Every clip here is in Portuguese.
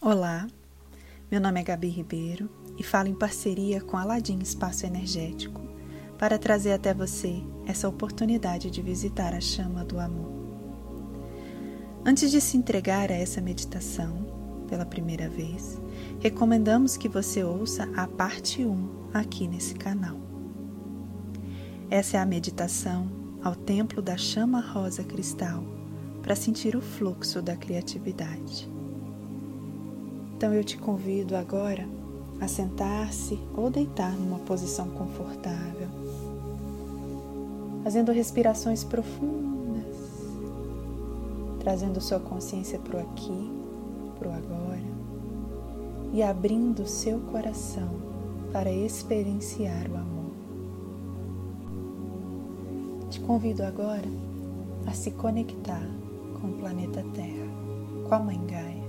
Olá, meu nome é Gabi Ribeiro e falo em parceria com Aladim Espaço Energético para trazer até você essa oportunidade de visitar a chama do amor. Antes de se entregar a essa meditação pela primeira vez, recomendamos que você ouça a parte 1 aqui nesse canal. Essa é a meditação ao templo da chama rosa cristal para sentir o fluxo da criatividade. Então eu te convido agora a sentar-se ou deitar numa posição confortável, fazendo respirações profundas, trazendo sua consciência para o aqui, para o agora e abrindo seu coração para experienciar o amor. Te convido agora a se conectar com o planeta Terra, com a Mãe Gaia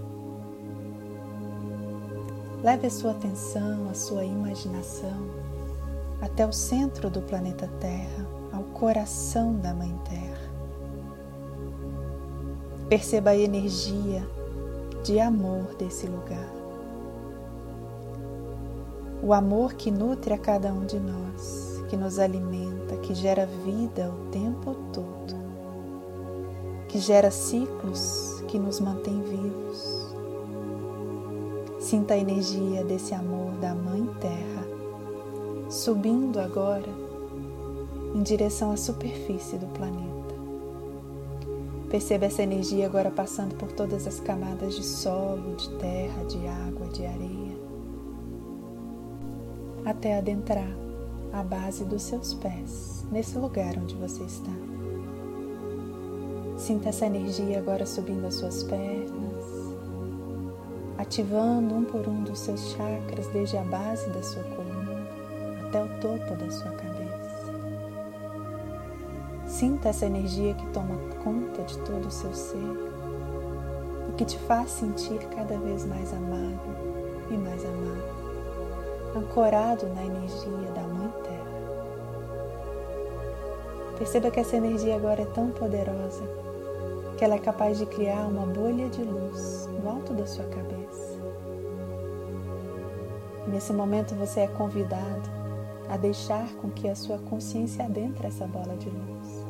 Leve a sua atenção, a sua imaginação até o centro do planeta Terra, ao coração da Mãe Terra. Perceba a energia de amor desse lugar. O amor que nutre a cada um de nós, que nos alimenta, que gera vida o tempo todo, que gera ciclos que nos mantém vivos Sinta a energia desse amor da Mãe Terra subindo agora em direção à superfície do planeta. Perceba essa energia agora passando por todas as camadas de solo, de terra, de água, de areia, até adentrar a base dos seus pés, nesse lugar onde você está. Sinta essa energia agora subindo as suas pernas ativando um por um dos seus chakras, desde a base da sua coluna até o topo da sua cabeça. Sinta essa energia que toma conta de todo o seu ser, o que te faz sentir cada vez mais amado e mais amado, ancorado na energia da Mãe Terra. Perceba que essa energia agora é tão poderosa que ela é capaz de criar uma bolha de luz no alto da sua cabeça. Nesse momento você é convidado a deixar com que a sua consciência adentre essa bola de luz,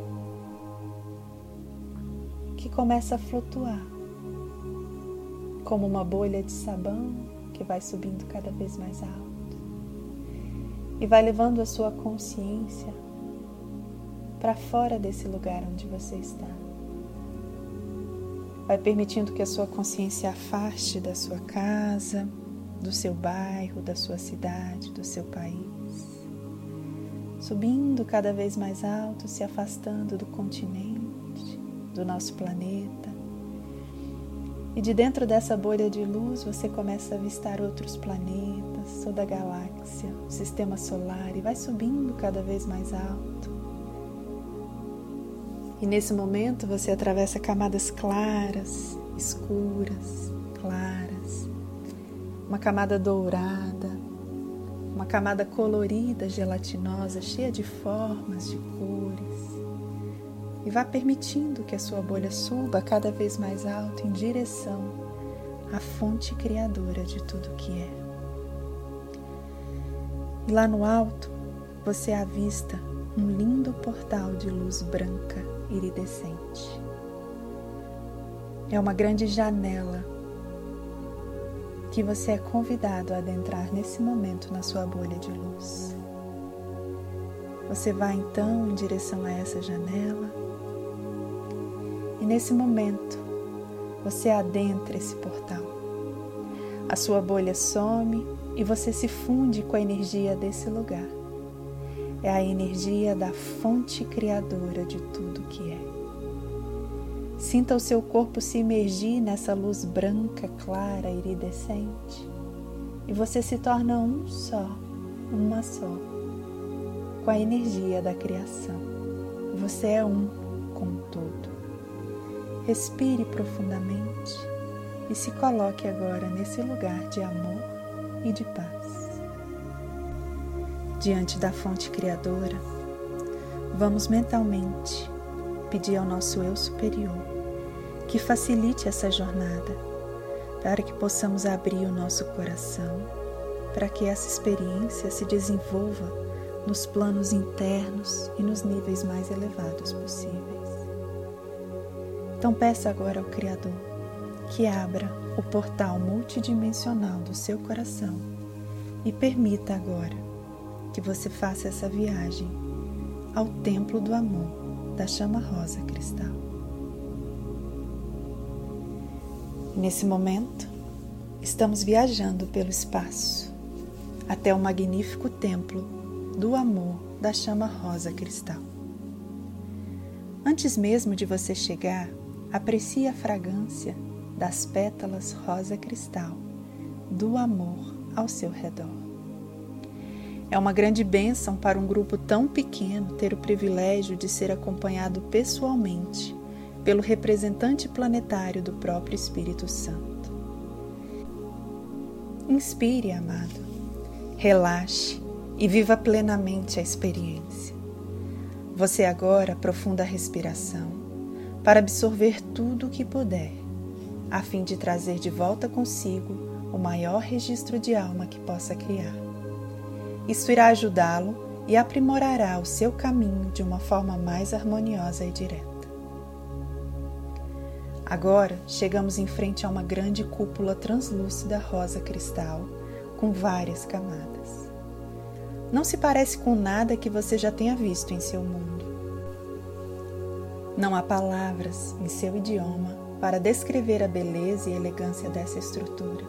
que começa a flutuar como uma bolha de sabão que vai subindo cada vez mais alto e vai levando a sua consciência para fora desse lugar onde você está. Vai permitindo que a sua consciência afaste da sua casa, do seu bairro, da sua cidade, do seu país. Subindo cada vez mais alto, se afastando do continente, do nosso planeta. E de dentro dessa bolha de luz você começa a avistar outros planetas, toda a galáxia, o sistema solar e vai subindo cada vez mais alto e nesse momento você atravessa camadas claras, escuras, claras, uma camada dourada, uma camada colorida, gelatinosa, cheia de formas, de cores. E vá permitindo que a sua bolha suba cada vez mais alto em direção à fonte criadora de tudo que é. E lá no alto você avista um lindo portal de luz branca iridescente. É uma grande janela que você é convidado a adentrar nesse momento na sua bolha de luz. Você vai então em direção a essa janela e nesse momento você adentra esse portal. A sua bolha some e você se funde com a energia desse lugar é a energia da fonte criadora de tudo que é. Sinta o seu corpo se imergir nessa luz branca, clara, iridescente, e você se torna um só, uma só, com a energia da criação. Você é um com todo. Respire profundamente e se coloque agora nesse lugar de amor e de paz diante da fonte criadora, vamos mentalmente pedir ao nosso eu superior que facilite essa jornada, para que possamos abrir o nosso coração, para que essa experiência se desenvolva nos planos internos e nos níveis mais elevados possíveis. Então peça agora ao Criador que abra o portal multidimensional do seu coração e permita agora que você faça essa viagem ao templo do amor da chama rosa cristal. Nesse momento, estamos viajando pelo espaço até o magnífico templo do amor da chama rosa cristal. Antes mesmo de você chegar, aprecie a fragrância das pétalas rosa cristal do amor ao seu redor. É uma grande bênção para um grupo tão pequeno ter o privilégio de ser acompanhado pessoalmente pelo representante planetário do próprio Espírito Santo. Inspire, amado, relaxe e viva plenamente a experiência. Você agora aprofunda a respiração para absorver tudo o que puder, a fim de trazer de volta consigo o maior registro de alma que possa criar. Isso irá ajudá-lo e aprimorará o seu caminho de uma forma mais harmoniosa e direta. Agora chegamos em frente a uma grande cúpula translúcida rosa cristal com várias camadas. Não se parece com nada que você já tenha visto em seu mundo. Não há palavras em seu idioma para descrever a beleza e elegância dessa estrutura,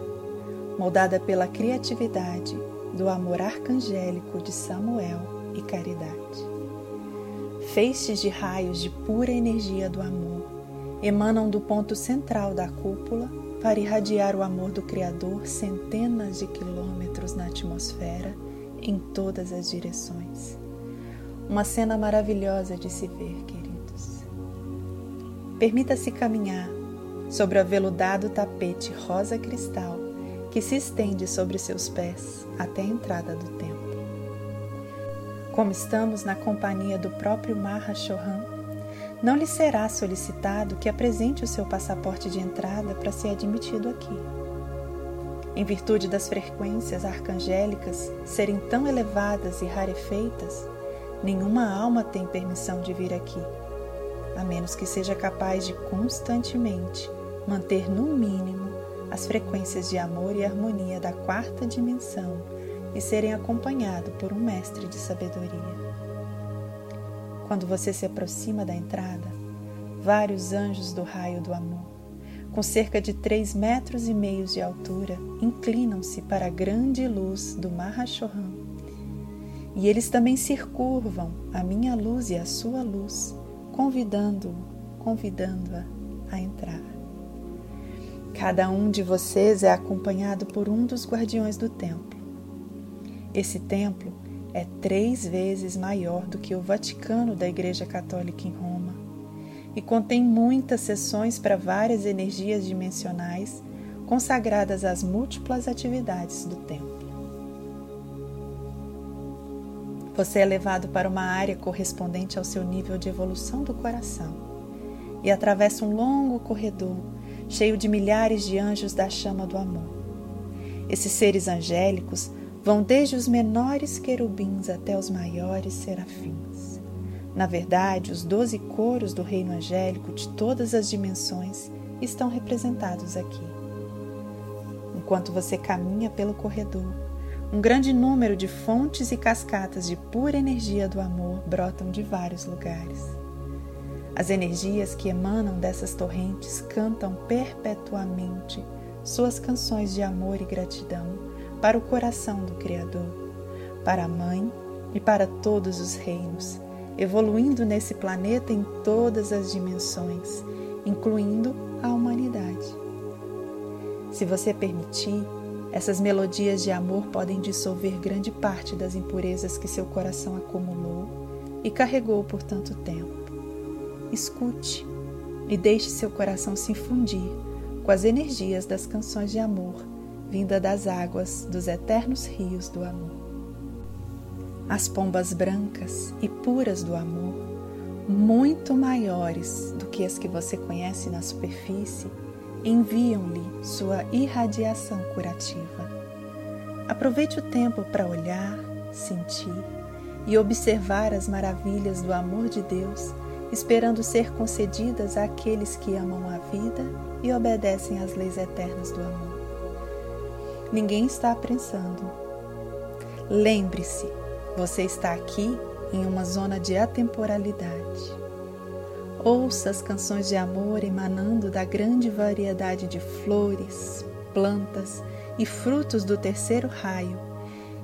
moldada pela criatividade do amor arcangélico de Samuel e Caridade. Feixes de raios de pura energia do amor emanam do ponto central da cúpula para irradiar o amor do Criador centenas de quilômetros na atmosfera em todas as direções. Uma cena maravilhosa de se ver, queridos. Permita-se caminhar sobre o aveludado tapete rosa cristal que se estende sobre seus pés até a entrada do templo. Como estamos na companhia do próprio Mahashohan, não lhe será solicitado que apresente o seu passaporte de entrada para ser admitido aqui. Em virtude das frequências arcangélicas serem tão elevadas e rarefeitas, nenhuma alma tem permissão de vir aqui, a menos que seja capaz de constantemente manter no mínimo as frequências de amor e harmonia da quarta dimensão e serem acompanhado por um mestre de sabedoria. Quando você se aproxima da entrada, vários anjos do raio do amor, com cerca de três metros e meio de altura, inclinam-se para a grande luz do Mahashohan. E eles também circunvam a minha luz e a sua luz, convidando-o, convidando-a a entrar. Cada um de vocês é acompanhado por um dos guardiões do templo. Esse templo é três vezes maior do que o Vaticano da Igreja Católica em Roma e contém muitas sessões para várias energias dimensionais consagradas às múltiplas atividades do templo. Você é levado para uma área correspondente ao seu nível de evolução do coração e atravessa um longo corredor cheio de milhares de anjos da chama do amor. Esses seres angélicos vão desde os menores querubins até os maiores serafins. Na verdade, os doze coros do reino angélico de todas as dimensões estão representados aqui. Enquanto você caminha pelo corredor, um grande número de fontes e cascatas de pura energia do amor brotam de vários lugares. As energias que emanam dessas torrentes cantam perpetuamente suas canções de amor e gratidão para o coração do Criador, para a Mãe e para todos os reinos, evoluindo nesse planeta em todas as dimensões, incluindo a humanidade. Se você permitir, essas melodias de amor podem dissolver grande parte das impurezas que seu coração acumulou e carregou por tanto tempo. Escute e deixe seu coração se infundir com as energias das canções de amor vinda das águas dos eternos rios do amor. As pombas brancas e puras do amor, muito maiores do que as que você conhece na superfície, enviam-lhe sua irradiação curativa. Aproveite o tempo para olhar, sentir e observar as maravilhas do amor de Deus, esperando ser concedidas àqueles que amam a vida e obedecem às leis eternas do amor. Ninguém está apressando. Lembre-se, você está aqui em uma zona de atemporalidade. Ouça as canções de amor emanando da grande variedade de flores, plantas e frutos do terceiro raio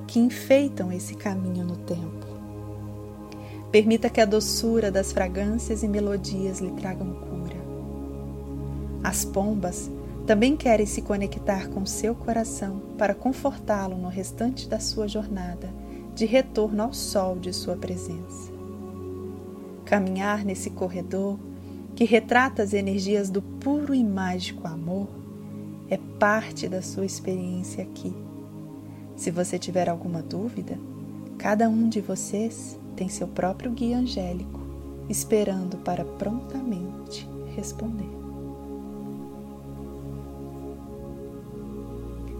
que enfeitam esse caminho no tempo. Permita que a doçura das fragrâncias e melodias lhe tragam cura. As pombas também querem se conectar com seu coração para confortá-lo no restante da sua jornada de retorno ao sol de sua presença. Caminhar nesse corredor que retrata as energias do puro e mágico amor é parte da sua experiência aqui. Se você tiver alguma dúvida, cada um de vocês tem seu próprio guia angélico esperando para prontamente responder.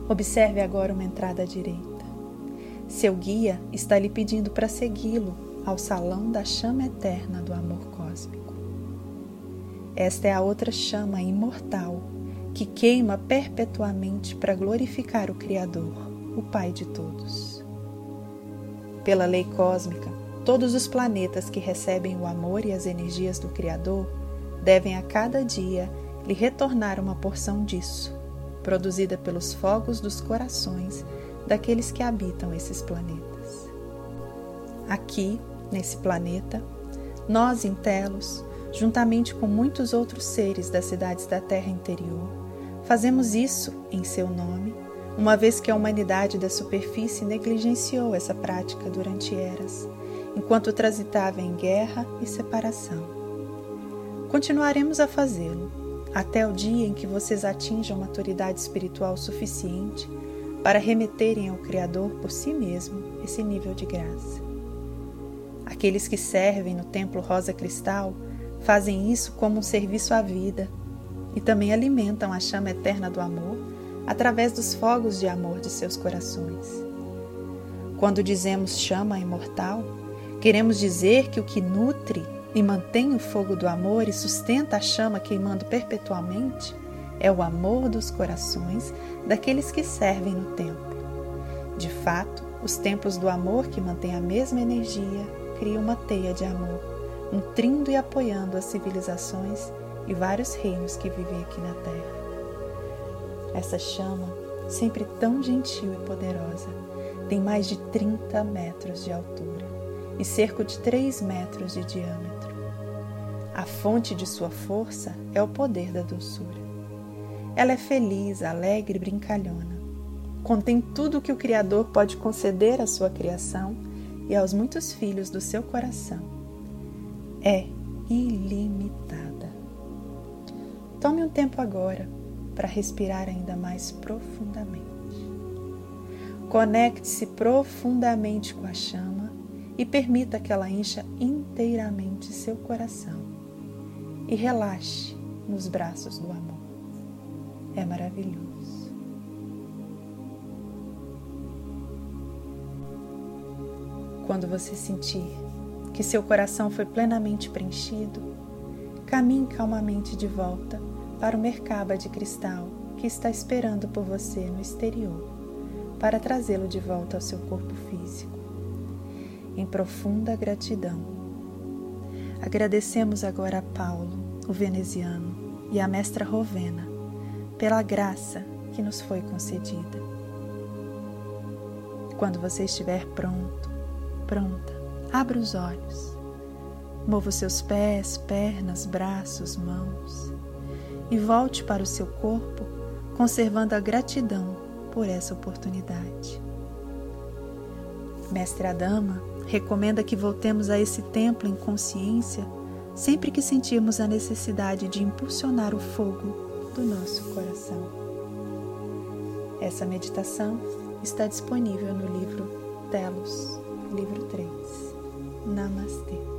Observe agora uma entrada à direita. Seu guia está lhe pedindo para segui-lo ao salão da chama eterna do amor cósmico. Esta é a outra chama imortal que queima perpetuamente para glorificar o Criador, o Pai de todos. Pela lei cósmica, todos os planetas que recebem o amor e as energias do Criador devem a cada dia lhe retornar uma porção disso, produzida pelos fogos dos corações daqueles que habitam esses planetas. Aqui, nesse planeta, nós, em Telos, juntamente com muitos outros seres das cidades da Terra interior, fazemos isso em seu nome, uma vez que a humanidade da superfície negligenciou essa prática durante eras, enquanto transitava em guerra e separação. Continuaremos a fazê-lo até o dia em que vocês atinjam maturidade espiritual suficiente para remeterem ao Criador por si mesmo esse nível de graça. Aqueles que servem no Templo Rosa Cristal fazem isso como um serviço à vida e também alimentam a chama eterna do amor através dos fogos de amor de seus corações. Quando dizemos chama imortal, queremos dizer que o que nutre e mantém o fogo do amor e sustenta a chama queimando perpetuamente é o amor dos corações daqueles que servem no templo. De fato, os templos do amor que mantêm a mesma energia criam uma teia de amor, nutrindo e apoiando as civilizações e vários reinos que vivem aqui na Terra. Essa chama, sempre tão gentil e poderosa, tem mais de 30 metros de altura e cerca de 3 metros de diâmetro. A fonte de sua força é o poder da doçura. Ela é feliz, alegre e brincalhona. Contém tudo o que o Criador pode conceder à sua criação e aos muitos filhos do seu coração. É ilimitada. Tome um tempo agora para respirar ainda mais profundamente. Conecte-se profundamente com a chama e permita que ela encha inteiramente seu coração. E relaxe nos braços do amor é maravilhoso. Quando você sentir que seu coração foi plenamente preenchido, caminhe calmamente de volta para o Merkaba de cristal que está esperando por você no exterior para trazê-lo de volta ao seu corpo físico. Em profunda gratidão. Agradecemos agora a Paulo, o veneziano, e a mestra Rovena pela graça que nos foi concedida. Quando você estiver pronto, pronta, abra os olhos, mova os seus pés, pernas, braços, mãos e volte para o seu corpo, conservando a gratidão por essa oportunidade. Mestre Adama recomenda que voltemos a esse templo em consciência sempre que sentirmos a necessidade de impulsionar o fogo do nosso coração. Essa meditação está disponível no livro Telos, livro 3. Namastê.